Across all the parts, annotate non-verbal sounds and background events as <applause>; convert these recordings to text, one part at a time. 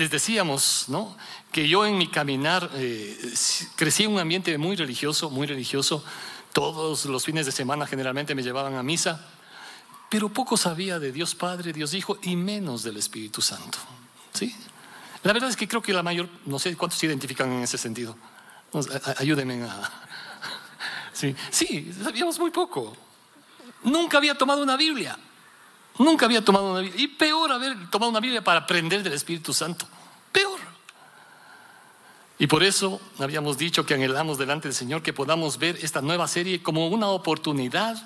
les decíamos, ¿no? Que yo en mi caminar eh, crecí en un ambiente muy religioso, muy religioso. Todos los fines de semana generalmente me llevaban a misa, pero poco sabía de Dios Padre, Dios Hijo y menos del Espíritu Santo. ¿Sí? La verdad es que creo que la mayor, no sé cuántos se identifican en ese sentido. Ayúdenme a... <laughs> Sí, sí, sabíamos muy poco. Nunca había tomado una Biblia. Nunca había tomado una Biblia. Y peor haber tomado una Biblia para aprender del Espíritu Santo. Peor. Y por eso habíamos dicho que anhelamos delante del Señor que podamos ver esta nueva serie como una oportunidad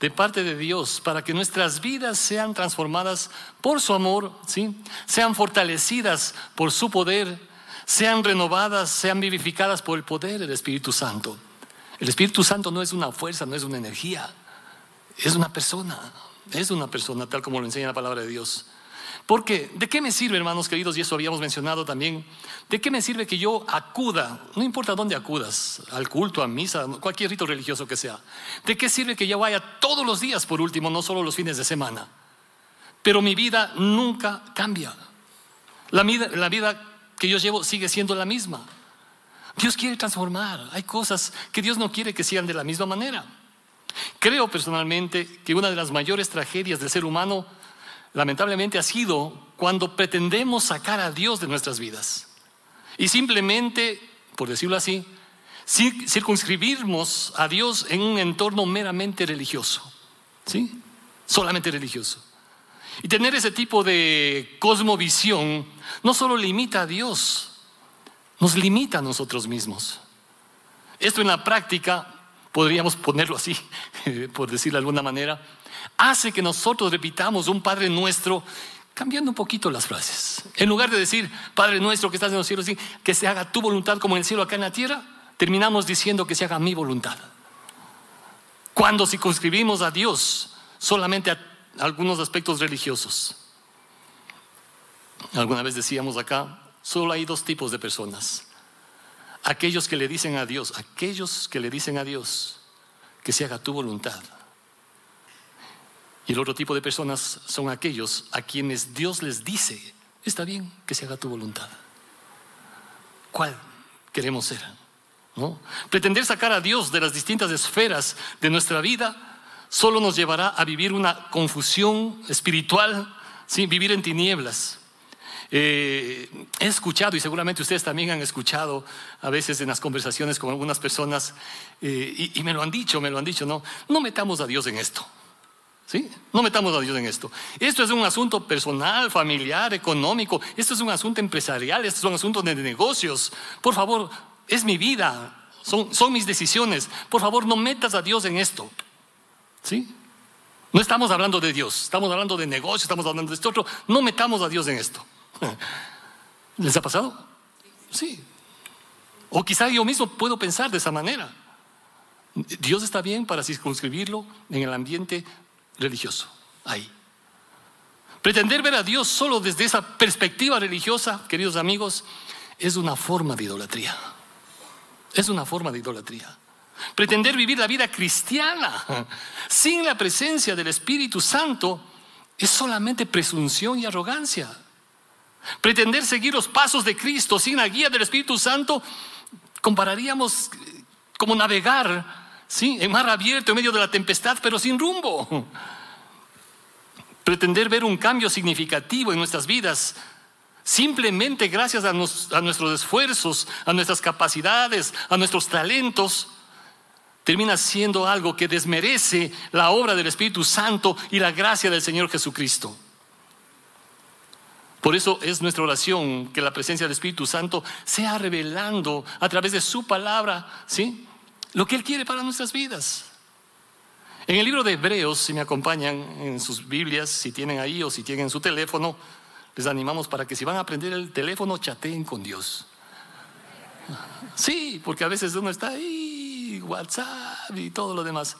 de parte de Dios para que nuestras vidas sean transformadas por su amor, ¿sí? sean fortalecidas por su poder, sean renovadas, sean vivificadas por el poder del Espíritu Santo. El Espíritu Santo no es una fuerza, no es una energía, es una persona. Es una persona tal como lo enseña la palabra de Dios. Porque, ¿de qué me sirve, hermanos queridos? Y eso habíamos mencionado también. ¿De qué me sirve que yo acuda, no importa dónde acudas, al culto, a misa, cualquier rito religioso que sea? ¿De qué sirve que yo vaya todos los días, por último, no solo los fines de semana? Pero mi vida nunca cambia. La vida, la vida que yo llevo sigue siendo la misma. Dios quiere transformar. Hay cosas que Dios no quiere que sean de la misma manera. Creo personalmente que una de las mayores tragedias del ser humano lamentablemente ha sido cuando pretendemos sacar a Dios de nuestras vidas y simplemente, por decirlo así, circunscribirnos a Dios en un entorno meramente religioso, ¿sí? Solamente religioso. Y tener ese tipo de cosmovisión no solo limita a Dios, nos limita a nosotros mismos. Esto en la práctica podríamos ponerlo así, <laughs> por decirlo de alguna manera, hace que nosotros repitamos un Padre nuestro cambiando un poquito las frases. En lugar de decir, Padre nuestro que estás en los cielos, que se haga tu voluntad como en el cielo acá en la tierra, terminamos diciendo que se haga mi voluntad. Cuando circunscribimos a Dios solamente a algunos aspectos religiosos. Alguna vez decíamos acá, solo hay dos tipos de personas aquellos que le dicen a Dios, aquellos que le dicen a Dios que se haga tu voluntad. Y el otro tipo de personas son aquellos a quienes Dios les dice, está bien que se haga tu voluntad. ¿Cuál queremos ser? ¿No? Pretender sacar a Dios de las distintas esferas de nuestra vida solo nos llevará a vivir una confusión espiritual, vivir en tinieblas. Eh, he escuchado, y seguramente ustedes también han escuchado a veces en las conversaciones con algunas personas, eh, y, me lo han dicho, me lo han dicho, no, no metamos a Dios en esto. ¿Sí? No metamos a Dios en esto. Esto es un asunto personal, familiar, económico. Esto es un asunto empresarial. Esto es un asunto de negocios. Por favor, es mi vida. Son, son mis decisiones. Por favor, no metas a Dios en esto. ¿Sí? No estamos hablando de Dios. Estamos hablando de negocios. Estamos hablando de esto otro. No metamos a Dios en esto. <laughs> ¿Les ha pasado? Sí. O quizá yo mismo puedo pensar de esa manera. Dios está bien para circunscribirlo en el ambiente religioso. Ahí. Pretender ver a Dios solo desde esa perspectiva religiosa, queridos amigos, es una forma de idolatría. Es una forma de idolatría. Pretender vivir la vida cristiana sin la presencia del Espíritu Santo es solamente presunción y arrogancia. Pretender seguir los pasos de Cristo sin la guía del Espíritu Santo, compararíamos como navegar en mar abierto en medio de la tempestad, pero sin rumbo. <laughs> Pretender ver un cambio significativo en nuestras vidas, simplemente gracias a nuestros esfuerzos, a nuestras capacidades, a nuestros talentos, termina siendo algo que desmerece la obra del Espíritu Santo y la gracia del Señor Jesucristo. Por eso es nuestra oración que la presencia del Espíritu Santo sea revelando a través de su palabra, ¿sí? Lo que Él quiere para nuestras vidas. En el libro de Hebreos, si me acompañan en sus Biblias, si tienen ahí o si tienen su teléfono, les animamos para que si van a aprender el teléfono, chateen con Dios. Sí, porque a veces uno está ahí, WhatsApp y todo lo demás.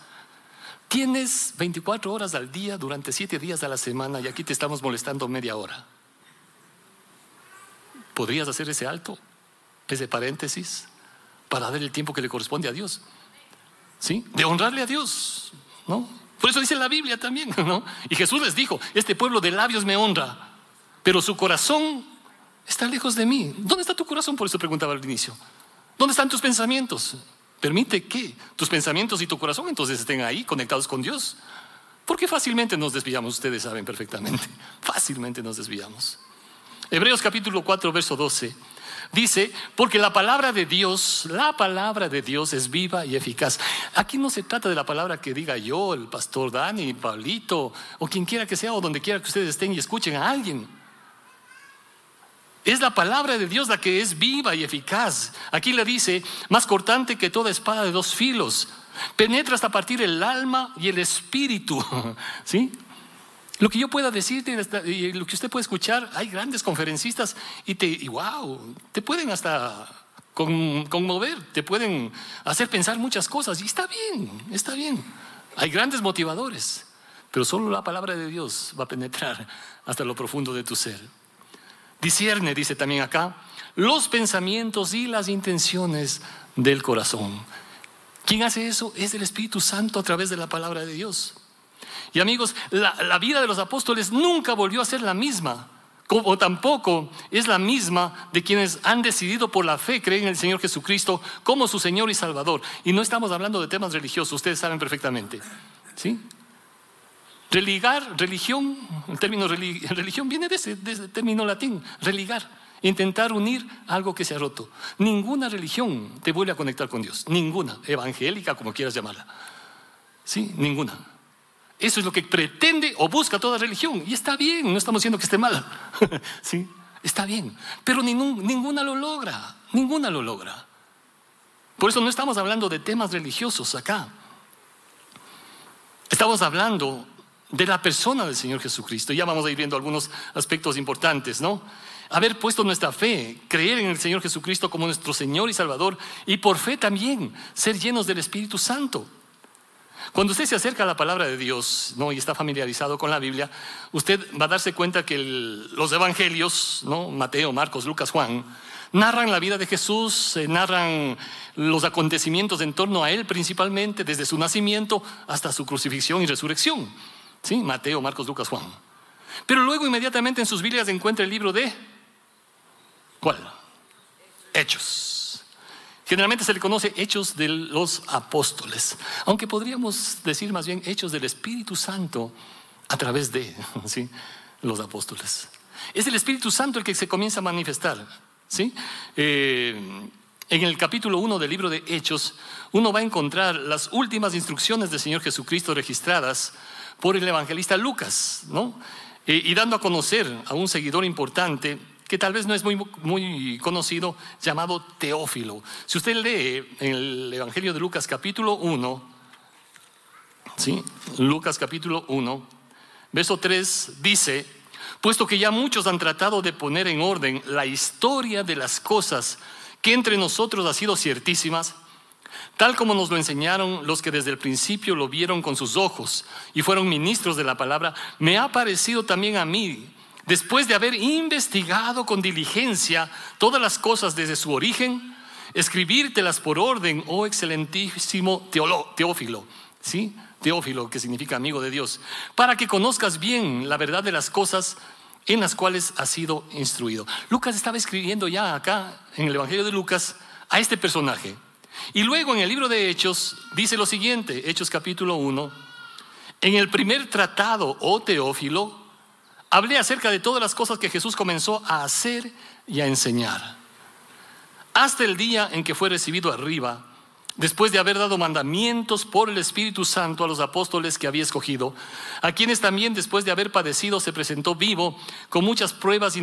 Tienes 24 horas al día durante 7 días a la semana y aquí te estamos molestando media hora. ¿Podrías hacer ese alto, ese paréntesis, para dar el tiempo que le corresponde a Dios? ¿Sí? De honrarle a Dios, ¿no? Por eso dice la Biblia también, <laughs> ¿no? Y Jesús les dijo, este pueblo de labios me honra, pero su corazón está lejos de mí. ¿Dónde está tu corazón? Por eso preguntaba al inicio. ¿Dónde están tus pensamientos? Permite que tus pensamientos y tu corazón entonces estén ahí conectados con Dios. Porque fácilmente nos desviamos, ustedes saben perfectamente. <laughs> Fácilmente nos desviamos. Hebreos capítulo 4, verso 12. Dice, porque la palabra de Dios, la palabra de Dios es viva y eficaz. Aquí no se trata de la palabra que diga yo, el pastor Dani, Pablito, o quien quiera que sea, o donde quiera que ustedes estén y escuchen a alguien. Es la palabra de Dios la que es viva y eficaz. Aquí le dice, más cortante que toda espada de dos filos, penetra hasta partir el alma y el espíritu. <laughs> ¿Sí? Lo que yo pueda decirte y lo que usted puede escuchar, hay grandes conferencistas y te, y wow, te pueden hasta conmover, te pueden hacer pensar muchas cosas y está bien, está bien. Hay grandes motivadores, pero solo la palabra de Dios va a penetrar hasta lo profundo de tu ser. Discierne, dice también acá, los pensamientos y las intenciones del corazón. ¿Quién hace eso? Es el Espíritu Santo a través de la palabra de Dios. Y amigos, la, vida de los apóstoles nunca volvió a ser la misma, como tampoco es la misma de quienes han decidido por la fe creer en el Señor Jesucristo como su Señor y Salvador. Y no estamos hablando de temas religiosos, ustedes saben perfectamente. ¿Sí? Religar, religión, el término religión viene de ese, de ese término latín, religar, intentar unir algo que se ha roto. Ninguna religión te vuelve a conectar con Dios, ninguna, evangélica como quieras llamarla. Sí, ninguna. Eso es lo que pretende o busca toda religión. Y está bien, no estamos diciendo que esté mal. <laughs> ¿Sí? Está bien. Pero ninguna lo logra. Ninguna lo logra. Por eso no estamos hablando de temas religiosos acá. Estamos hablando de la persona del Señor Jesucristo. Ya vamos a ir viendo algunos aspectos importantes, ¿no? Haber puesto nuestra fe, creer en el Señor Jesucristo como nuestro Señor y Salvador y por fe también ser llenos del Espíritu Santo. Cuando usted se acerca a la palabra de Dios ¿no? y está familiarizado con la Biblia, usted va a darse cuenta que los evangelios, ¿no? Mateo, Marcos, Lucas, Juan, narran la vida de Jesús, narran los acontecimientos en torno a él principalmente, desde su nacimiento hasta su crucifixión y resurrección. ¿Sí? Mateo, Marcos, Lucas, Juan. Pero luego inmediatamente en sus Biblias encuentra el libro de... ¿Cuál? Hechos. Generalmente se le conoce hechos de los apóstoles, aunque podríamos decir más bien hechos del Espíritu Santo a través de <laughs> los apóstoles. Es el Espíritu Santo el que se comienza a manifestar. ¿sí? Eh, en el capítulo 1 del libro de Hechos, uno va a encontrar las últimas instrucciones del Señor Jesucristo registradas por el evangelista Lucas, ¿no? Eh, y dando a conocer a un seguidor importante que tal vez no es muy, muy conocido, llamado Teófilo. Si usted lee en el Evangelio de Lucas capítulo 1, ¿sí? Lucas capítulo 1, verso 3 dice, puesto que ya muchos han tratado de poner en orden la historia de las cosas que entre nosotros ha sido ciertísimas, tal como nos lo enseñaron los que desde el principio lo vieron con sus ojos y fueron ministros de la palabra, me ha parecido también a mí después de haber investigado con diligencia todas las cosas desde su origen, escribírtelas por orden, oh excelentísimo Teófilo, ¿sí? Teófilo, que significa amigo de Dios, para que conozcas bien la verdad de las cosas en las cuales has sido instruido. Lucas estaba escribiendo ya acá, en el Evangelio de Lucas, a este personaje. Y luego en el libro de Hechos dice lo siguiente, Hechos capítulo 1, en el primer tratado, oh Teófilo, hablé acerca de todas las cosas que Jesús comenzó a hacer y a enseñar. Hasta el día en que fue recibido arriba, después de haber dado mandamientos por el Espíritu Santo a los apóstoles que había escogido, a quienes también después de haber padecido se presentó vivo con muchas pruebas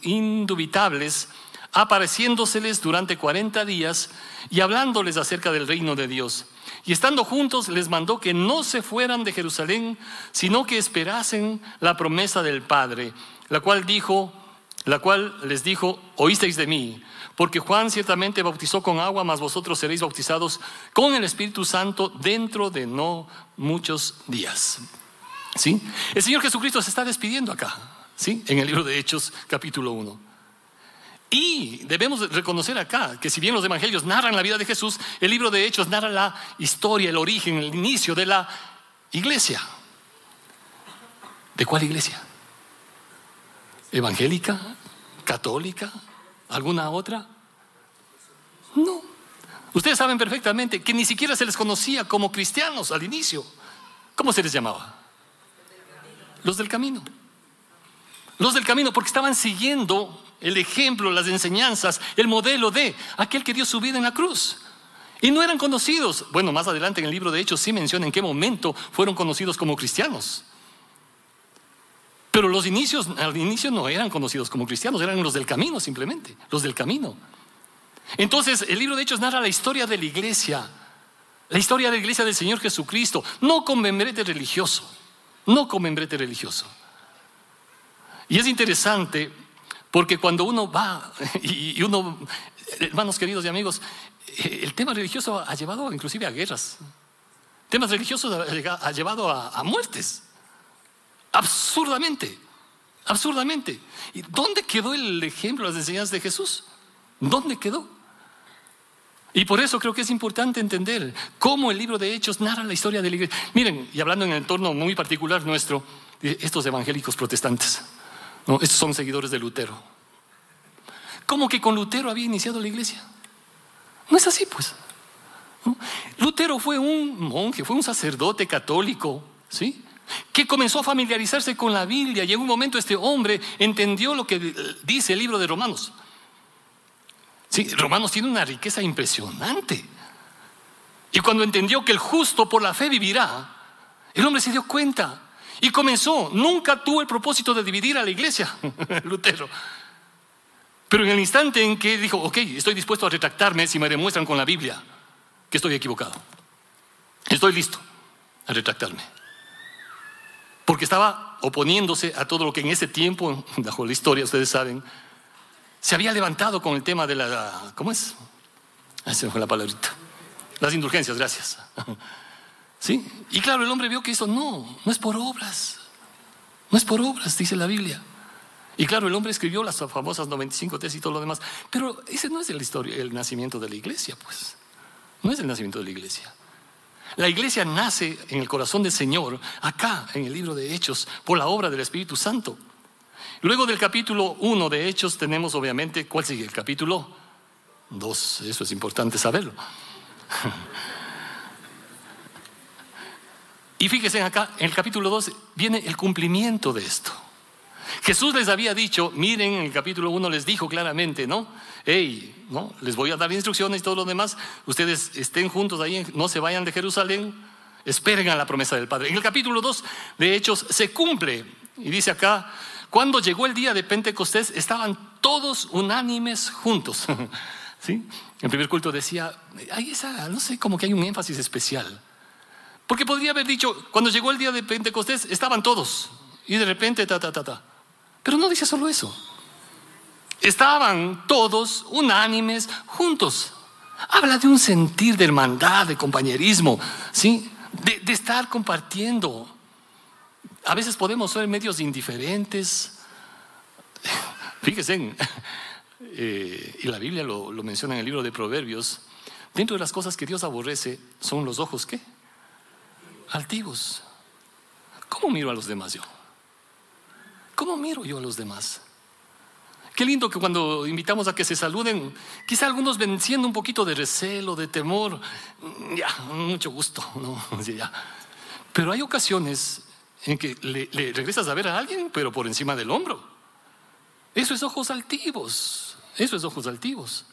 indubitables, apareciéndoseles durante cuarenta días y hablándoles acerca del reino de Dios y estando juntos les mandó que no se fueran de Jerusalén, sino que esperasen la promesa del Padre, la cual dijo, la cual les dijo, oísteis de mí, porque Juan ciertamente bautizó con agua, mas vosotros seréis bautizados con el Espíritu Santo dentro de no muchos días. ¿Sí? El Señor Jesucristo se está despidiendo acá, ¿sí? En el libro de Hechos, capítulo 1. Y debemos reconocer acá que si bien los evangelios narran la vida de Jesús, el libro de Hechos narra la historia, el origen, el inicio de la iglesia. ¿De cuál iglesia? ¿Evangélica? ¿Católica? ¿Alguna otra? No. Ustedes saben perfectamente que ni siquiera se les conocía como cristianos al inicio. ¿Cómo se les llamaba? Los del camino. Los del camino, porque estaban siguiendo el ejemplo, las enseñanzas, el modelo de aquel que dio su vida en la cruz. Y no eran conocidos. Bueno, más adelante en el libro de Hechos sí menciona en qué momento fueron conocidos como cristianos. Pero los inicios, al inicio no eran conocidos como cristianos, eran los del camino simplemente, los del camino. Entonces, el libro de Hechos narra la historia de la iglesia, la historia de la iglesia del Señor Jesucristo, no con membrete religioso, no con membrete religioso. Y es interesante porque cuando uno va <laughs> y uno, hermanos queridos y amigos, el tema religioso ha llevado inclusive a guerras. Temas religiosos ha llevado a, muertes. Absurdamente. Absurdamente. ¿Y dónde quedó el ejemplo, las enseñanzas de Jesús? ¿Dónde quedó? Y por eso creo que es importante entender cómo el libro de Hechos narra la historia de la iglesia. Miren, y hablando en el entorno muy particular nuestro, estos evangélicos protestantes, ¿no? estos son seguidores de Lutero. ¿Cómo que con Lutero había iniciado la iglesia? No es así, pues. Lutero fue un monje, fue un sacerdote católico, ¿sí? Que comenzó a familiarizarse con la Biblia y en un momento este hombre entendió lo que dice el libro de Romanos. Sí, Romanos tiene una riqueza impresionante. Y cuando entendió que el justo por la fe vivirá, el hombre se dio cuenta y comenzó. Nunca tuvo el propósito de dividir a la iglesia, <laughs> Lutero. Pero en el instante en que dijo, ok, estoy dispuesto a retractarme si me demuestran con la Biblia que estoy equivocado. Estoy listo a retractarme. Porque estaba oponiéndose a todo lo que en ese tiempo, <laughs> bajo la historia, ustedes saben, se había levantado con el tema de la... ¿Cómo es? Esa fue la palabrita. Las indulgencias, gracias. <laughs> ¿Sí? Y claro, el hombre vio que eso no, no es por obras. No es por obras, dice la Biblia. Y claro, el hombre escribió las famosas 95 tesis y todo lo demás, pero ese no es el, el nacimiento de la iglesia, pues. No es el nacimiento de la iglesia. La iglesia nace en el corazón del Señor, acá en el libro de Hechos, por la obra del Espíritu Santo. Luego del capítulo 1 de Hechos tenemos obviamente, ¿cuál sigue? El capítulo 2, eso es importante saberlo. <laughs> Y fíjense acá, en el capítulo 2 viene el cumplimiento de esto. Jesús les había dicho, miren, en el capítulo 1 les dijo claramente, ¿no? Hey, ¿no? Les voy a dar instrucciones y todo lo demás. Ustedes estén juntos ahí, no se vayan de Jerusalén, esperen a la promesa del Padre. En el capítulo 2 de Hechos se cumple, y dice acá, cuando llegó el día de Pentecostés, estaban todos unánimes juntos. <laughs> ¿Sí? El primer culto decía, hay esa, no sé, como que hay un énfasis especial. Porque podría haber dicho, cuando llegó el día de Pentecostés, estaban todos. Y de repente, ta, ta, ta, ta. Pero no dice solo eso. Estaban todos unánimes juntos. Habla de un sentir de hermandad, de compañerismo, ¿sí? de, estar compartiendo. A veces podemos ser medios indiferentes. <laughs> Fíjense, <laughs> eh, y la Biblia lo, lo menciona en el libro de Proverbios. Dentro de las cosas que Dios aborrece son los ojos, ¿qué? Altivos. ¿Cómo miro a los demás yo? ¿Cómo miro yo a los demás? Qué lindo que cuando invitamos a que se saluden, quizá algunos venciendo un poquito de recelo, de temor, mm, ya, mucho gusto, <laughs> ¿no? ya. Pero hay ocasiones en que le, le, regresas a ver a alguien, pero por encima del hombro. Eso es ojos altivos, eso es ojos altivos.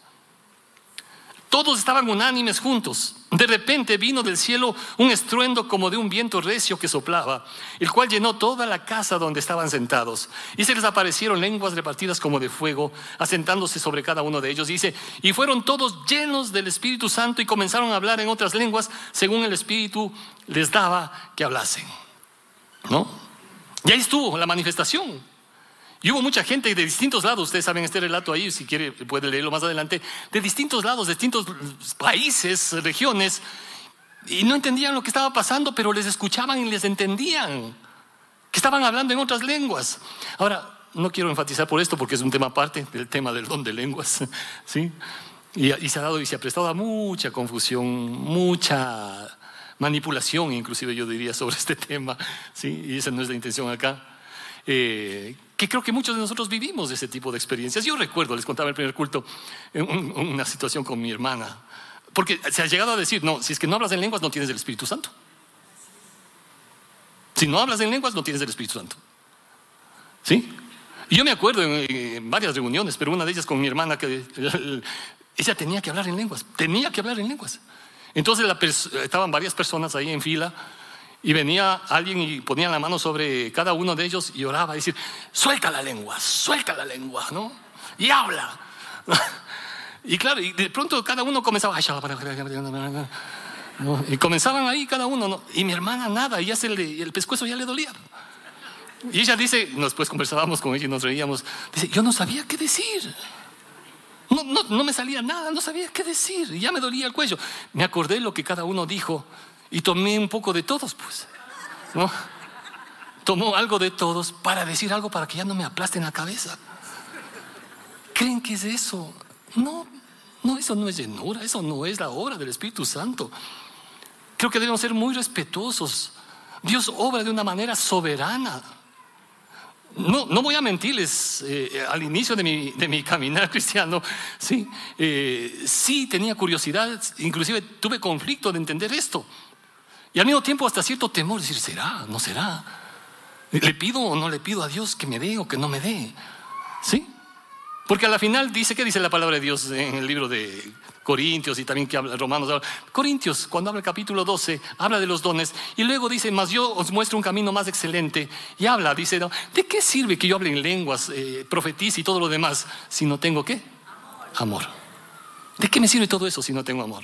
Todos estaban unánimes juntos. De repente vino del cielo un estruendo como de un viento recio que soplaba, el cual llenó toda la casa donde estaban sentados. Y se les aparecieron lenguas repartidas como de fuego, asentándose sobre cada uno de ellos. Dice, y fueron todos llenos del Espíritu Santo y comenzaron a hablar en otras lenguas según el Espíritu les daba que hablasen. ¿No? Y ahí estuvo la manifestación. Y hubo mucha gente de distintos lados, ustedes saben este relato ahí, si quiere puede leerlo más adelante, de distintos lados, de distintos países, regiones, y no entendían lo que estaba pasando, pero les escuchaban y les entendían, que estaban hablando en otras lenguas. Ahora, no quiero enfatizar por esto porque es un tema aparte del tema del don de lenguas, <laughs> ¿sí? Y, y se ha dado y se ha prestado a mucha confusión, mucha manipulación, inclusive yo diría, sobre este <laughs> tema, ¿sí? Y esa no es la intención acá. Eh, que creo que muchos de nosotros vivimos ese tipo de experiencias. Yo recuerdo, les contaba en el primer culto, una situación con mi hermana, porque se ha llegado a decir, no, si es que no hablas en lenguas no tienes el Espíritu Santo. Si no hablas en lenguas no tienes el Espíritu Santo. ¿Sí? Y yo me acuerdo en, varias reuniones, pero una de ellas con mi hermana, que <laughs> ella tenía que hablar en lenguas, tenía que hablar en lenguas. Entonces estaban varias personas ahí en fila y venía alguien y ponía la mano sobre cada uno de ellos y oraba, decir, suelta la lengua, suelta la lengua, ¿no? Y habla. <laughs> Y claro, y de pronto cada uno comenzaba, y comenzaban ahí cada uno, ¿no? y mi hermana nada, y ya se le, el pescuezo ya le dolía. Y ella dice, después conversábamos con ella y nos reíamos, dice, yo no sabía qué decir. No, no, no me salía nada, no sabía qué decir, y ya me dolía el cuello. Me acordé lo que cada uno dijo y tomé un poco de todos, pues. ¿No? Tomó algo de todos para decir algo para que ya no me aplasten la cabeza. ¿Creen que es eso? No, no, eso no es llenura, eso no es la obra del Espíritu Santo. Creo que debemos ser muy respetuosos. Dios obra de una manera soberana. No, no voy a mentirles, eh, al inicio de mi, de mi, caminar <laughs> cristiano, sí, eh, sí tenía curiosidad, inclusive tuve conflicto de entender esto. Y al mismo tiempo hasta cierto temor, decir, ¿será? ¿No será? ¿Le pido o no le pido a Dios que me dé o que no me dé? ¿Sí? Porque a la final dice, ¿qué dice la palabra de Dios en el libro de Corintios y también que habla Romanos? Corintios, cuando habla el capítulo 12, habla de los dones y luego dice, más yo os muestro un camino más excelente. Y habla, dice, ¿de qué sirve que yo hable en lenguas, eh, profetice y todo lo demás si no tengo qué? Amor. ¿De qué me sirve todo eso si no tengo amor?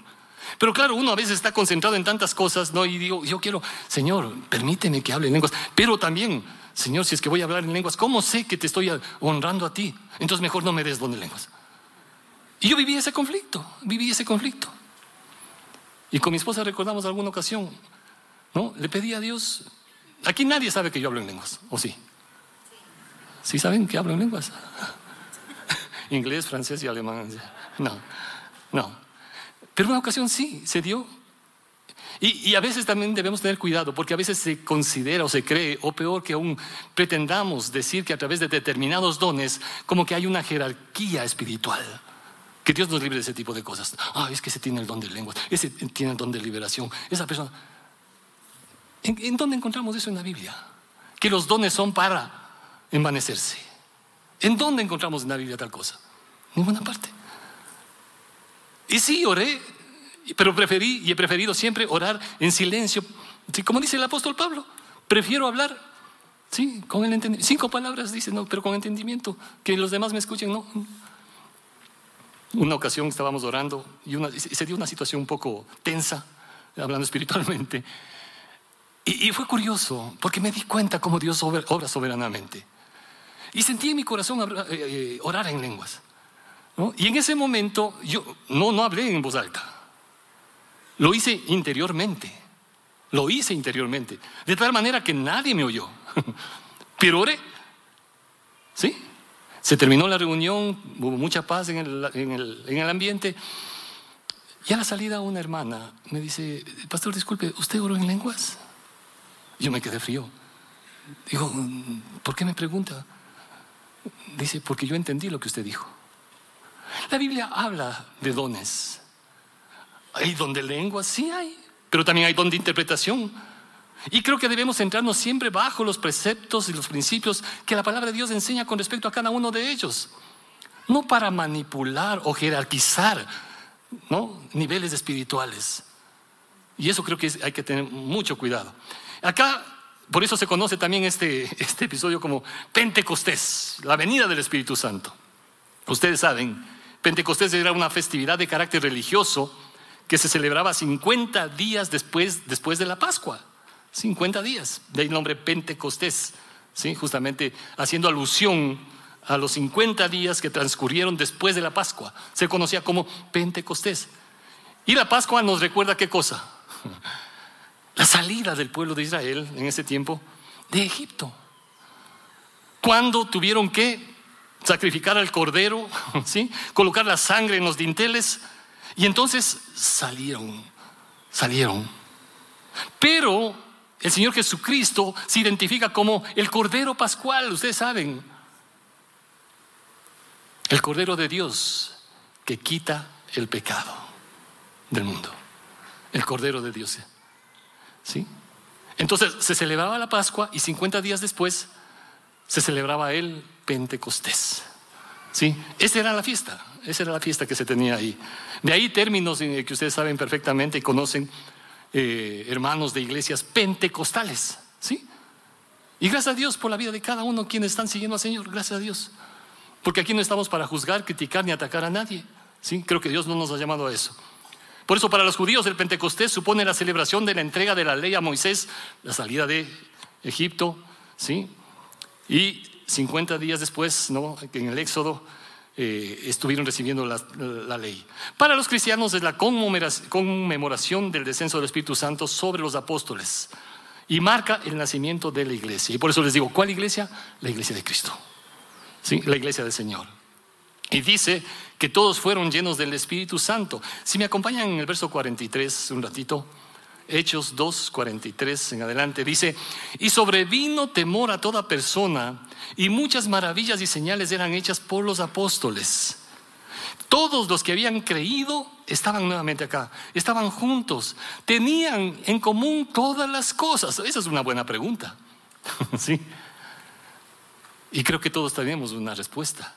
Pero claro, uno a veces está concentrado en tantas cosas, ¿no? Y digo, yo quiero, Señor, permíteme que hable en lenguas. Pero también, Señor, si es que voy a hablar en lenguas, ¿cómo sé que te estoy honrando a ti? Entonces mejor no me des don de lenguas. Y yo viví ese conflicto, viví ese conflicto. Y con mi esposa recordamos alguna ocasión, ¿no? Le pedí a Dios, aquí nadie sabe que yo hablo en lenguas, ¿o sí? ¿Sí saben que hablo en lenguas? <laughs> Inglés, francés y alemán. No, no. Pero una ocasión sí, se dio. Y, a veces también debemos tener cuidado, porque a veces se considera o se cree, o peor que aún pretendamos decir que a través de determinados dones, como que hay una jerarquía espiritual. Que Dios nos libre de ese tipo de cosas. Ah, es que ese tiene el don de lenguas, ese tiene el don de liberación, esa persona. ¿En, ¿En dónde encontramos eso en la Biblia? Que los dones son para envanecerse. ¿En dónde encontramos en la Biblia tal cosa? Ninguna parte. Y sí, oré, pero preferí y he preferido siempre orar en silencio. Como dice el apóstol Pablo, prefiero hablar, sí, con el entendimiento. Cinco palabras dice, no, pero con entendimiento, que los demás me escuchen, no. Una ocasión estábamos orando y, se dio una situación un poco tensa, hablando espiritualmente. Y, fue curioso, porque me di cuenta cómo Dios obra, soberanamente. Y sentí en mi corazón eh, eh, orar en lenguas. Y en ese momento yo no, no hablé en voz alta, lo hice interiormente, lo hice interiormente, de tal manera que nadie me oyó, <laughs> pero oré, ¿sí? Se terminó la reunión, hubo mucha paz en el, en el, en el ambiente. Y a la salida una hermana me dice, pastor, disculpe, ¿usted oró en lenguas? Yo me quedé frío. Digo, ¿por qué me pregunta? Dice, porque yo entendí lo que usted dijo. La Biblia habla de dones. Hay don de lengua, sí hay, pero también hay don de interpretación. Y creo que debemos centrarnos siempre bajo los preceptos y los principios que la palabra de Dios enseña con respecto a cada uno de ellos. No para manipular o jerarquizar niveles espirituales. Y eso creo que hay que tener mucho cuidado. Acá, por eso se conoce también este, este episodio como Pentecostés, la venida del Espíritu Santo. Ustedes saben Pentecostés era una festividad de carácter religioso que se celebraba 50 días después, después de la Pascua. 50 días, de ahí el nombre Pentecostés, ¿sí? justamente haciendo alusión a los 50 días que transcurrieron después de la Pascua. Se conocía como Pentecostés. Y la Pascua nos recuerda qué cosa? <laughs> La salida del pueblo de Israel en ese tiempo de Egipto. Cuando tuvieron que sacrificar al cordero, <laughs> ¿sí? colocar la sangre en los dinteles. Y entonces salieron, salieron. Pero el Señor Jesucristo se identifica como el cordero pascual, ustedes saben. El Cordero de Dios que quita el pecado del mundo. El Cordero de Dios. ¿Sí? Entonces se celebraba la Pascua y 50 días después se celebraba el Pentecostés. ¿Sí? Esa era la fiesta, esa era la fiesta que se tenía ahí. De ahí términos que ustedes saben perfectamente y conocen, eh, hermanos de iglesias pentecostales. ¿Sí? Y gracias a Dios por la vida de cada uno quienes están siguiendo al Señor, gracias a Dios. Porque aquí no estamos para juzgar, criticar ni atacar a nadie. ¿Sí? Creo que Dios no nos ha llamado a eso. Por eso para los judíos el Pentecostés supone la celebración de la entrega de la ley a Moisés, la salida de Egipto, ¿sí? Y 50 días después, ¿no? en el Éxodo, eh, estuvieron recibiendo la, la, ley. Para los cristianos es la conmemoración del descenso del Espíritu Santo sobre los apóstoles y marca el nacimiento de la iglesia. Y por eso les digo, ¿cuál iglesia? La iglesia de Cristo, ¿sí? la iglesia del Señor. Y dice que todos fueron llenos del Espíritu Santo. Si me acompañan en el verso 43 un ratito, Hechos 2, 43 en adelante, dice, y sobrevino temor a toda persona, y muchas maravillas y señales eran hechas por los apóstoles. Todos los que habían creído estaban nuevamente acá, estaban juntos, tenían en común todas las cosas. Esa es una buena pregunta. <laughs> ¿Sí? Y creo que todos tenemos una respuesta.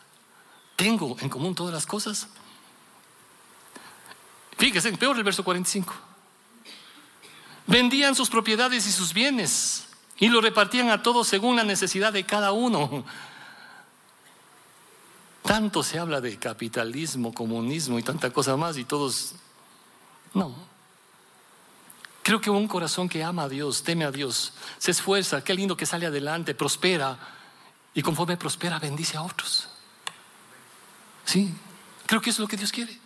¿Tengo en común todas las cosas? Fíjese, peor el verso 45. Vendían sus propiedades y sus bienes y lo repartían a todos según la necesidad de cada uno. Tanto se habla de capitalismo, comunismo y tanta cosa más y todos... No. Creo que un corazón que ama a Dios, teme a Dios, se esfuerza, qué lindo que sale adelante, prospera y conforme prospera bendice a otros. Sí, creo que eso es lo que Dios quiere.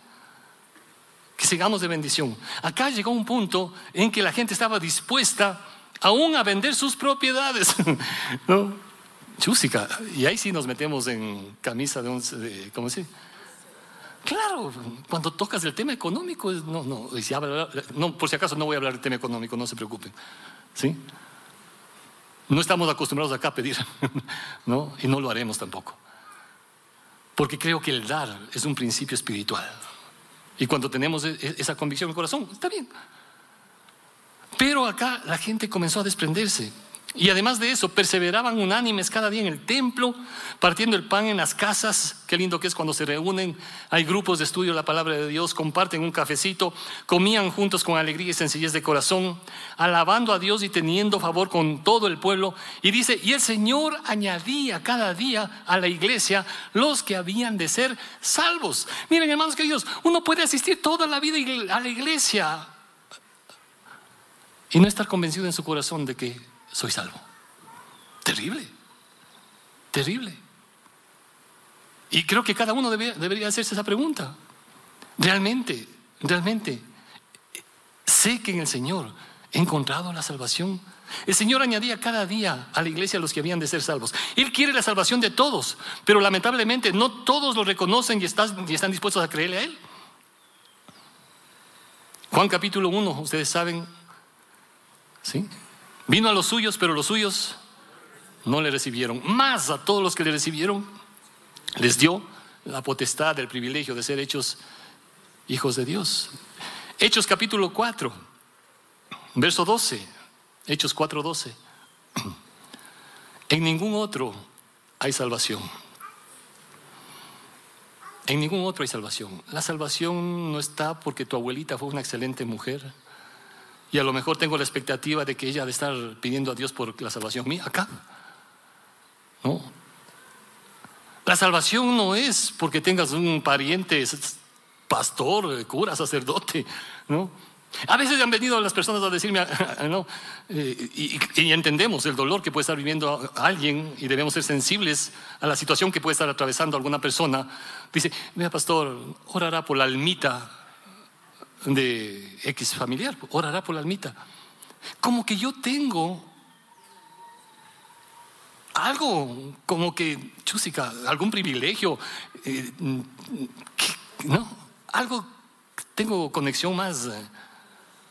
Sigamos de bendición. Acá llegó un punto en que la gente estaba dispuesta aún a vender sus propiedades. <laughs> ¿No? Chúsica. Y ahí sí nos metemos en camisa de un... ¿Cómo se Claro, cuando tocas el tema económico, no, no, no, por si acaso no voy a hablar del tema económico, no se preocupen. ¿Sí? No estamos acostumbrados acá a pedir, <laughs> ¿no? Y no lo haremos tampoco. Porque creo que el dar es un principio espiritual. Y cuando tenemos e-, e-, esa convicción en el corazón, está bien. Pero acá la gente comenzó a desprenderse. Y además de eso, perseveraban unánimes cada día en el templo, partiendo el pan en las casas. Qué lindo que es cuando se reúnen. Hay grupos de estudio de la palabra de Dios, comparten un cafecito, comían juntos con alegría y sencillez de corazón, alabando a Dios y teniendo favor con todo el pueblo. Y dice, y el Señor añadía cada día a la iglesia los que habían de ser salvos. Miren, hermanos queridos, uno puede asistir toda la vida a la iglesia y no estar convencido en su corazón de que soy salvo. Terrible, terrible. Y creo que cada uno debería hacerse esa pregunta. Realmente, realmente, sé que en el Señor he encontrado la salvación. El Señor añadía cada día a la iglesia a los que habían de ser salvos. Él quiere la salvación de todos, pero lamentablemente no todos lo reconocen y están, y están dispuestos a creerle a Él. Juan capítulo 1, ustedes saben, ¿sí? Vino a los suyos, pero los suyos no le recibieron. Más a todos los que le recibieron, les dio la potestad, el privilegio de ser hechos hijos de Dios. Hechos capítulo 4, verso 12. Hechos 4, 12. En ningún otro hay salvación. En ningún otro hay salvación. La salvación no está porque tu abuelita fue una excelente mujer y a lo mejor tengo la expectativa de que ella de estar pidiendo a Dios por la salvación mía acá. No. La salvación no es porque tengas un pariente pastor, cura, sacerdote, ¿no? A veces han venido las personas a decirme, <laughs> ¿no? Eh, y, entendemos el dolor que puede estar viviendo alguien y debemos ser sensibles a la situación que puede estar atravesando alguna persona. Dice, mira pastor, orará por la almita de X familiar, orará por la almita. Como que yo tengo algo, como que, chúsica, algún privilegio, eh, ¿no? Algo, tengo conexión más.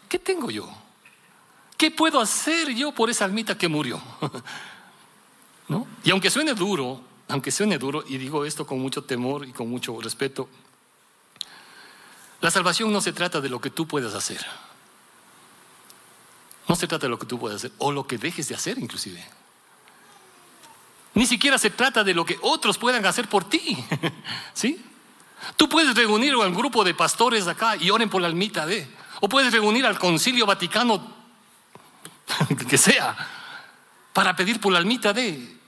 ¿Qué tengo yo? ¿Qué puedo hacer yo por esa almita que murió? <laughs> ¿No? Y aunque suene duro, aunque suene duro, y digo esto con mucho temor y con mucho respeto, la salvación no se trata de lo que tú puedas hacer. No se trata de lo que tú puedas hacer o lo que dejes de hacer inclusive. Ni siquiera se trata de lo que otros puedan hacer por ti. <laughs> ¿Sí? Tú puedes reunir a un grupo de pastores acá y oren por la almita de. O puedes reunir al concilio vaticano, <laughs> que sea, para pedir por la almita de.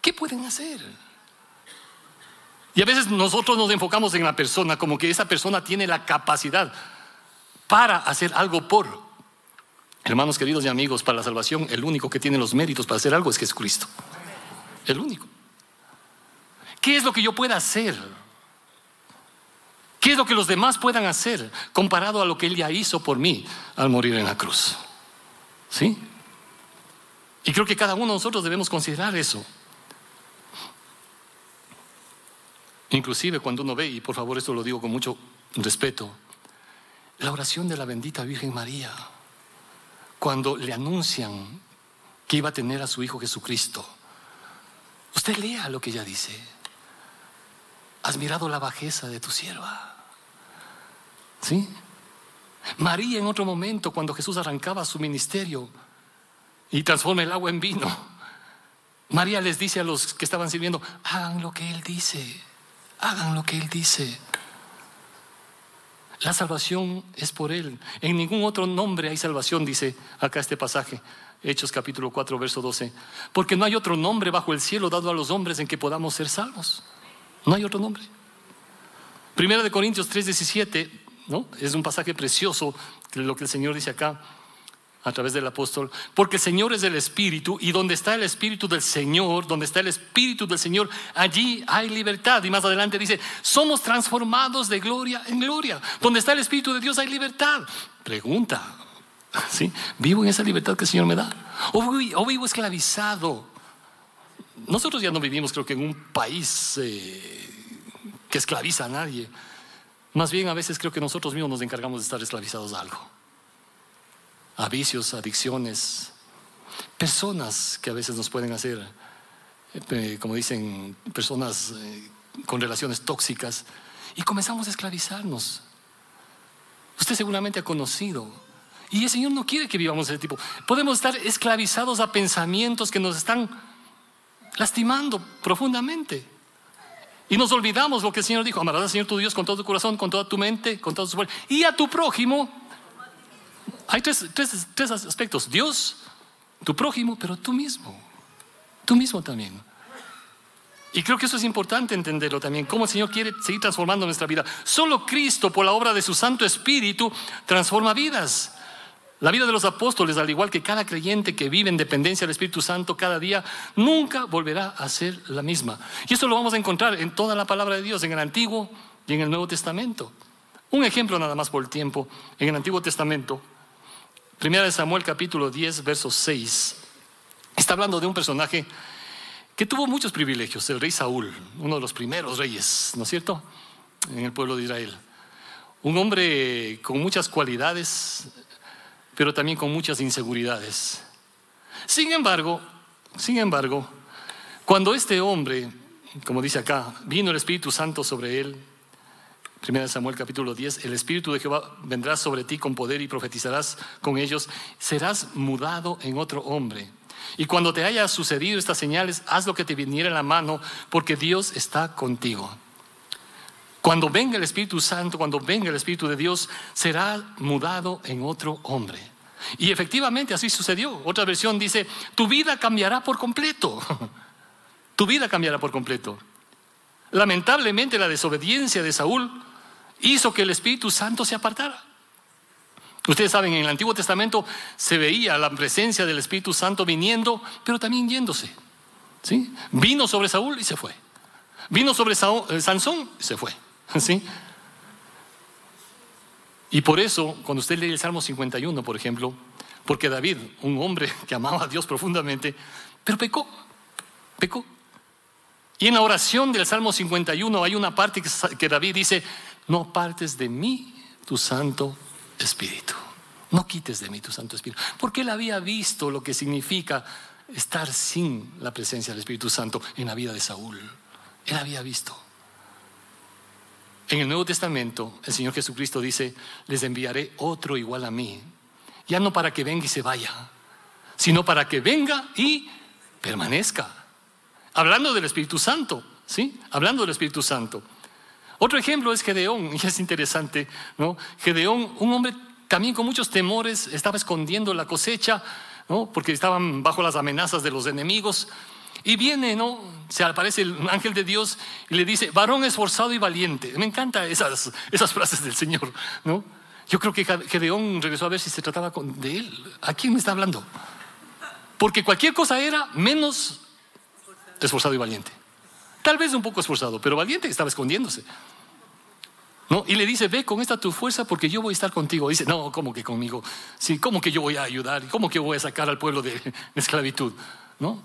¿Qué pueden hacer? Y a veces nosotros nos enfocamos en la persona como que esa persona tiene la capacidad para hacer algo por. Hermanos queridos y amigos, para la salvación el único que tiene los méritos para hacer algo es Jesucristo. El único. ¿Qué es lo que yo pueda hacer? ¿Qué es lo que los demás puedan hacer comparado a lo que Él ya hizo por mí al morir en la cruz? ¿Sí? Y creo que cada uno de nosotros debemos considerar eso. Inclusive cuando uno ve, y por favor esto lo digo con mucho respeto, la oración de la bendita Virgen María, cuando le anuncian que iba a tener a su Hijo Jesucristo, usted lea lo que ella dice. Has mirado la bajeza de tu sierva. ¿Sí? María en otro momento, cuando Jesús arrancaba su ministerio y transforma el agua en vino, María les dice a los que estaban sirviendo, hagan lo que Él dice hagan lo que Él dice. La salvación es por Él. En ningún otro nombre hay salvación, dice acá este pasaje, Hechos capítulo 4, verso 12. Porque no hay otro nombre bajo el cielo dado a los hombres en que podamos ser salvos. No hay otro nombre. Primera de Corintios 3, 17, ¿no? Es un pasaje precioso lo que el Señor dice acá a través del apóstol, porque el Señor es el Espíritu y donde está el Espíritu del Señor, donde está el Espíritu del Señor, allí hay libertad. Y más adelante dice, somos transformados de gloria en gloria. Donde está el Espíritu de Dios hay libertad. Pregunta, <laughs> ¿sí? ¿Vivo en esa libertad que el Señor me da? ¿O vivo, esclavizado? Nosotros ya no vivimos creo que en un país eh, que esclaviza a nadie. Más bien a veces creo que nosotros mismos nos encargamos de estar esclavizados a algo a vicios, adicciones, personas que a veces nos pueden hacer, eh, como dicen, personas eh, con relaciones tóxicas, y comenzamos a esclavizarnos. Usted seguramente ha conocido. Y el Señor no quiere que vivamos ese tipo. Podemos estar esclavizados a pensamientos que nos están lastimando profundamente. Y nos olvidamos lo que el Señor dijo, amarás al Señor tu Dios con todo tu corazón, con toda tu mente, con todo tu fuerza, y a tu prójimo hay tres, tres, aspectos. Dios, tu prójimo, pero tú mismo. Tú mismo también. Y creo que eso es importante entenderlo también, cómo el Señor quiere seguir transformando nuestra vida. Solo Cristo, por la obra de su Santo Espíritu, transforma vidas. La vida de los apóstoles, al igual que cada creyente que vive en dependencia del Espíritu Santo cada día, nunca volverá a ser la misma. Y esto lo vamos a encontrar en toda la palabra de Dios, en el Antiguo y en el Nuevo Testamento. Un ejemplo nada más por el tiempo. En el Antiguo Testamento, Primera de Samuel capítulo 10, verso 6. Está hablando de un personaje que tuvo muchos privilegios, el rey Saúl, uno de los primeros reyes, ¿no es cierto? En el pueblo de Israel. Un hombre con muchas cualidades, pero también con muchas inseguridades. Sin embargo, sin embargo, cuando este hombre, como dice acá, vino el Espíritu Santo sobre él, Primera Samuel capítulo 10, el Espíritu de Jehová vendrá sobre ti con poder y profetizarás con ellos, serás mudado en otro hombre. Y cuando te haya sucedido estas señales, haz lo que te viniera en la mano, porque Dios está contigo. Cuando venga el Espíritu Santo, cuando venga el Espíritu de Dios, será mudado en otro hombre. Y efectivamente así sucedió. Otra versión dice, tu vida cambiará por completo. <laughs> tu vida cambiará por completo. Lamentablemente la desobediencia de Saúl hizo que el Espíritu Santo se apartara. Ustedes saben, en el Antiguo Testamento se veía la presencia del Espíritu Santo viniendo, pero también yéndose. ¿sí? Vino sobre Saúl y se fue. Vino sobre eh, Sansón y se fue. <laughs> ¿sí? Y por eso, cuando usted lee el Salmo 51, por ejemplo, porque David, un hombre <laughs> que amaba a Dios profundamente, pero pecó, pecó. Y en la oración del Salmo 51 hay una parte que David dice, no partes de mí tu Santo Espíritu. No quites de mí tu Santo Espíritu. Porque él había visto lo que significa estar sin la presencia del Espíritu Santo en la vida de Saúl. Él había visto. En el Nuevo Testamento, el Señor Jesucristo dice, les enviaré otro igual a mí. Ya no para que venga y se vaya, sino para que venga y permanezca. Hablando del Espíritu Santo, ¿sí? Hablando del Espíritu Santo. Otro ejemplo es Gedeón, y es interesante, ¿no? Gedeón, un hombre también con muchos temores, estaba escondiendo la cosecha, ¿no? Porque estaban bajo las amenazas de los enemigos. Y viene, ¿no? Se aparece el ángel de Dios y le dice, varón esforzado y valiente. Me encantan esas, esas frases del Señor, ¿no? Yo creo que Gedeón regresó a ver si se trataba de él. ¿A quién me está hablando? Porque cualquier cosa era menos esforzado y valiente. Tal vez un poco esforzado, pero valiente estaba escondiéndose. ¿No? Y le dice, ve con esta tu fuerza porque yo voy a estar contigo. Dice, no, ¿cómo que conmigo? Sí, ¿cómo que yo voy a ayudar? ¿Cómo que voy a sacar al pueblo de esclavitud? ¿No?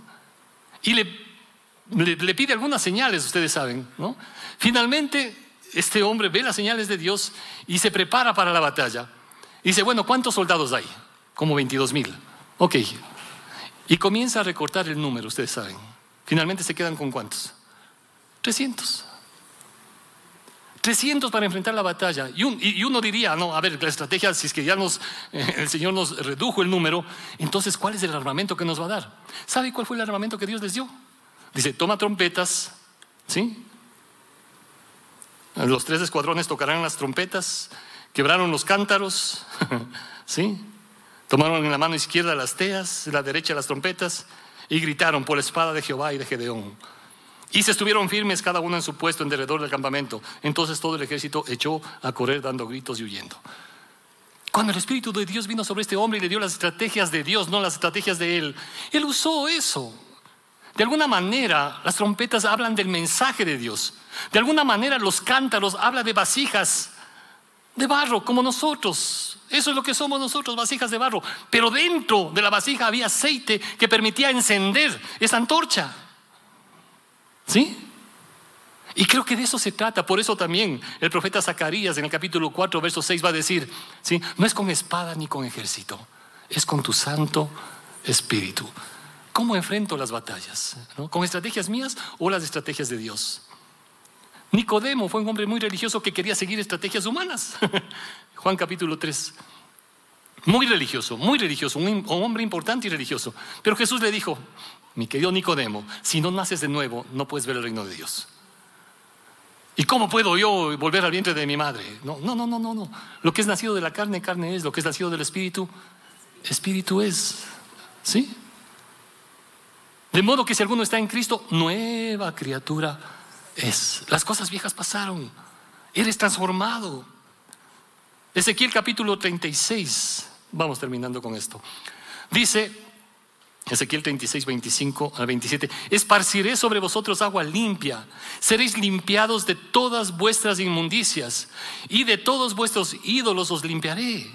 y le, pide algunas señales, ustedes saben. ¿no? Finalmente, este hombre ve las señales de Dios y se prepara para la batalla. dice, bueno, ¿cuántos soldados hay? Como 22 mil. Ok. Y comienza a recortar el número, ustedes saben. Finalmente se quedan con cuántos? 300. 300 para enfrentar la batalla. Y, uno diría, no, a ver, la estrategia, si es que ya nos, el Señor nos redujo el número, entonces, ¿cuál es el armamento que nos va a dar? ¿Sabe cuál fue el armamento que Dios les dio? Dice, toma trompetas, ¿sí? Los tres escuadrones tocarán las trompetas, quebraron los cántaros, <laughs> ¿sí? Tomaron en la mano izquierda las teas, en la derecha las trompetas, y gritaron por la espada de Jehová y de Gedeón. Y se estuvieron firmes cada uno en su puesto en derredor del campamento. Entonces todo el ejército echó a correr dando gritos y huyendo. Cuando el Espíritu de Dios vino sobre este hombre y le dio las estrategias de Dios, no las estrategias de él, él usó eso. De alguna manera, las trompetas hablan del mensaje de Dios. De alguna manera, los cántaros hablan de vasijas de barro, como nosotros. Eso es lo que somos nosotros, vasijas de barro. Pero dentro de la vasija había aceite que permitía encender esa antorcha. ¿Sí? Y creo que de eso se trata. Por eso también el profeta Zacarías en el capítulo 4, verso 6 va a decir, ¿sí? no es con espada ni con ejército, es con tu santo espíritu. ¿Cómo enfrento las batallas? ¿Con estrategias mías o las estrategias de Dios? Nicodemo fue un hombre muy religioso que quería seguir estrategias humanas. <laughs> Juan capítulo 3. Muy religioso, muy religioso, un hombre importante y religioso. Pero Jesús le dijo, mi querido Nicodemo, si no naces de nuevo, no puedes ver el reino de Dios. ¿Y cómo puedo yo volver al vientre de mi madre? No, no, no, no, no, no. Lo que es nacido de la carne, carne es. Lo que es nacido del espíritu, espíritu es. ¿Sí? De modo que si alguno está en Cristo, nueva criatura es. Las cosas viejas pasaron. Eres transformado. Ezequiel capítulo 36. Vamos terminando con esto. Dice, Ezequiel 36, 25 al 27. Esparciré sobre vosotros agua limpia. Seréis limpiados de todas vuestras inmundicias y de todos vuestros ídolos os limpiaré.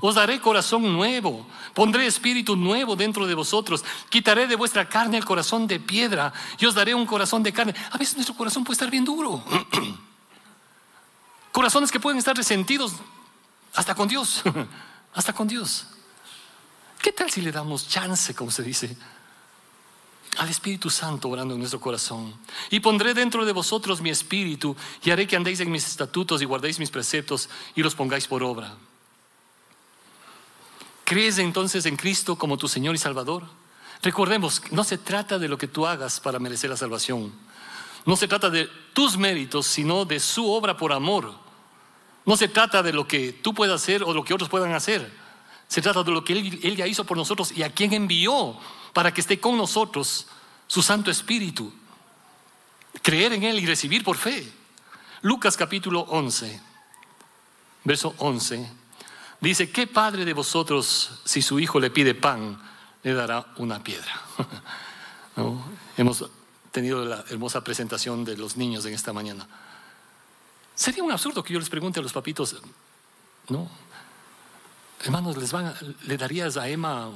Os daré corazón nuevo, pondré espíritu nuevo dentro de vosotros, quitaré de vuestra carne el corazón de piedra y os daré un corazón de carne. A veces nuestro corazón puede estar bien duro. <clears throat> Corazones que pueden estar resentidos hasta con Dios, <laughs> hasta con Dios. ¿Qué tal si le damos chance, como se dice, al Espíritu Santo orando en nuestro corazón? Y pondré dentro de vosotros mi espíritu y haré que andéis en mis estatutos y guardéis mis preceptos y los pongáis por obra. ¿Crees entonces en Cristo como tu Señor y Salvador? Recordemos, no se trata de lo que tú hagas para merecer la salvación. No se trata de tus méritos, sino de su obra por amor. No se trata de lo que tú puedas hacer o lo que otros puedan hacer. Se trata de lo que él, ya hizo por nosotros y a quien envió para que esté con nosotros su Santo Espíritu. Creer en Él y recibir por fe. Lucas capítulo 11, verso 11, dice, ¿qué padre de vosotros si su hijo le pide pan, le dará una piedra? <laughs> Hemos tenido la hermosa presentación de los niños en esta mañana. Sería un absurdo que yo les pregunte a los papitos, ¿no? Hermanos, ¿les van ¿le darías a Emma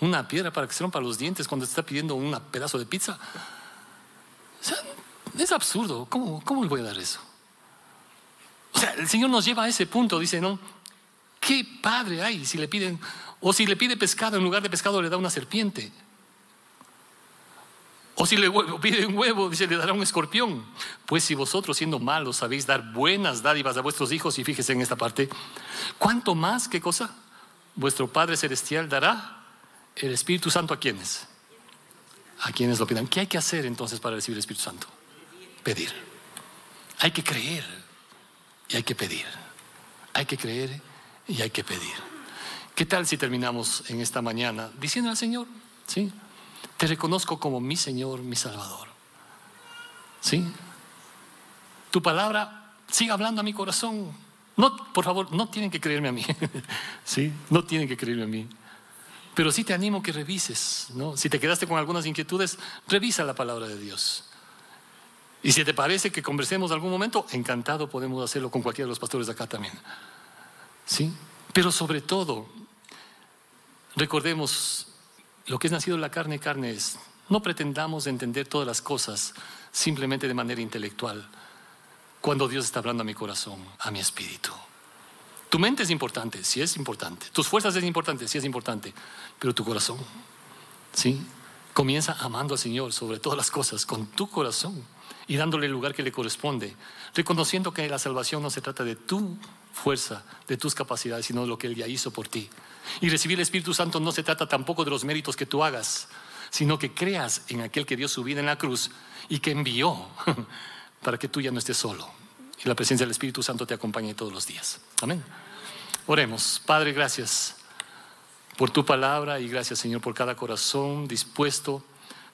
una piedra para que se rompa los dientes cuando te está pidiendo un pedazo de pizza? es absurdo. ¿Cómo, ¿Cómo le voy a dar eso? O sea, el Señor nos lleva a ese punto. Dice, ¿no? ¿Qué padre hay si le piden, o si le pide pescado, en lugar de pescado le da una serpiente? O si le pide un huevo, dice, le dará un escorpión. Pues si vosotros siendo malos sabéis dar buenas dádivas a vuestros hijos, y fíjese en esta parte, ¿cuánto más, qué cosa? Vuestro Padre Celestial dará el Espíritu Santo a quienes? A quienes lo pidan. ¿Qué hay que hacer entonces para recibir el Espíritu Santo? Pedir. Hay que creer y hay que pedir. Hay que creer y hay que pedir. ¿Qué tal si terminamos en esta mañana diciendo al Señor, sí, te reconozco como mi Señor, mi Salvador. ¿Sí? Tu palabra sigue hablando a mi corazón. No, por favor, no tienen que creerme a mí. <laughs> ¿Sí? No tienen que creerme a mí. Pero sí te animo que revises, ¿no? Si te quedaste con algunas inquietudes, revisa la palabra de Dios. Y si te parece que conversemos algún momento, encantado podemos hacerlo con cualquiera de los pastores de acá también. ¿Sí? Pero sobre todo, recordemos lo que es nacido en la carne, carne es. No pretendamos entender todas las cosas simplemente de manera intelectual cuando Dios está hablando a mi corazón, a mi espíritu. Tu mente es importante, sí es importante. Tus fuerzas es importante, sí es importante. Pero tu corazón, ¿sí? Comienza amando al Señor sobre todas las cosas, con tu corazón y dándole el lugar que le corresponde, reconociendo que la salvación no se trata de tu fuerza, de tus capacidades, sino de lo que Él ya hizo por ti. Y recibir el Espíritu Santo no se trata tampoco de los méritos que tú hagas, sino que creas en aquel que dio su vida en la cruz y que envió <laughs> para que tú ya no estés solo. Y la presencia del Espíritu Santo te acompañe todos los días. Amén. Oremos. Padre, gracias por tu palabra y gracias, Señor, por cada corazón dispuesto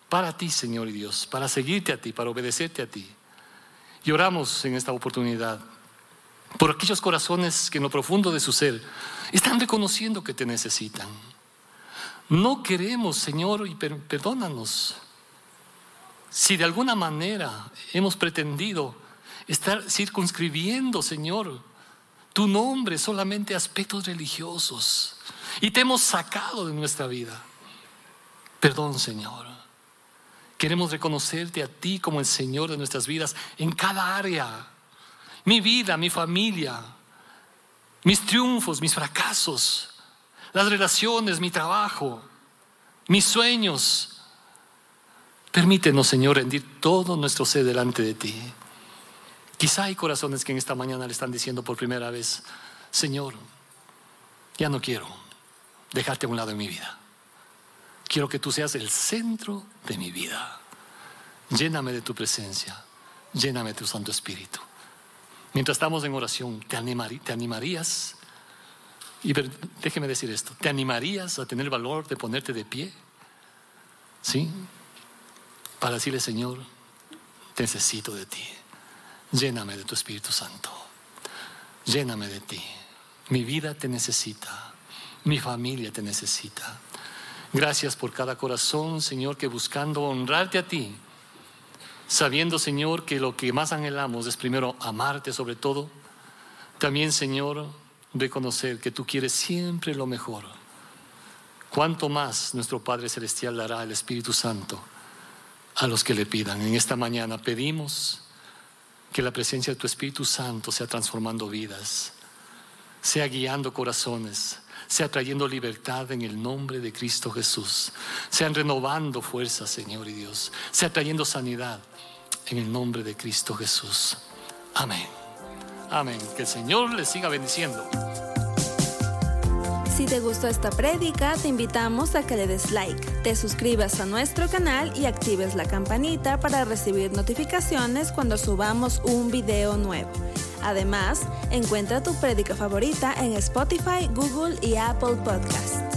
para ti, Señor y Dios, para seguirte a ti, para obedecerte a ti. Y oramos en esta oportunidad por aquellos corazones que en lo profundo de su ser están reconociendo que te necesitan. No queremos, Señor, y perdónanos, si de alguna manera hemos pretendido estar circunscribiendo, Señor, tu nombre solamente a aspectos religiosos y te hemos sacado de nuestra vida. Perdón, Señor. Queremos reconocerte a ti como el Señor de nuestras vidas en cada área mi vida, mi familia, mis triunfos, mis fracasos, las relaciones, mi trabajo, mis sueños. Permítenos, Señor, rendir todo nuestro ser delante de ti. Quizá hay corazones que en esta mañana le están diciendo por primera vez, Señor, ya no quiero dejarte a un lado en mi vida. Quiero que tú seas el centro de mi vida. Lléname de tu presencia, lléname de tu Santo Espíritu. Mientras estamos en oración, ¿te, animarías? Y déjeme decir esto, ¿te animarías a tener valor de ponerte de pie? ¿Sí? Para decirle, Señor, necesito de ti. Lléname de tu Espíritu Santo. Lléname de ti. Mi vida te necesita. Mi familia te necesita. Gracias por cada corazón, Señor, que buscando honrarte a ti, sabiendo, Señor, que lo que más anhelamos es primero amarte sobre todo, también, Señor, reconocer que tú quieres siempre lo mejor. Cuánto más nuestro Padre Celestial dará el Espíritu Santo a los que le pidan. En esta mañana pedimos que la presencia de tu Espíritu Santo sea transformando vidas, sea guiando corazones, sea trayendo libertad en el nombre de Cristo Jesús, sean renovando fuerzas, Señor y Dios, sea trayendo sanidad en el nombre de Cristo Jesús. Amén. Amén. Que el Señor les siga bendiciendo. Si te gustó esta prédica, te invitamos a que le des like, te suscribas a nuestro canal y actives la campanita para recibir notificaciones cuando subamos un video nuevo. Además, encuentra tu prédica favorita en Spotify, Google y Apple Podcasts.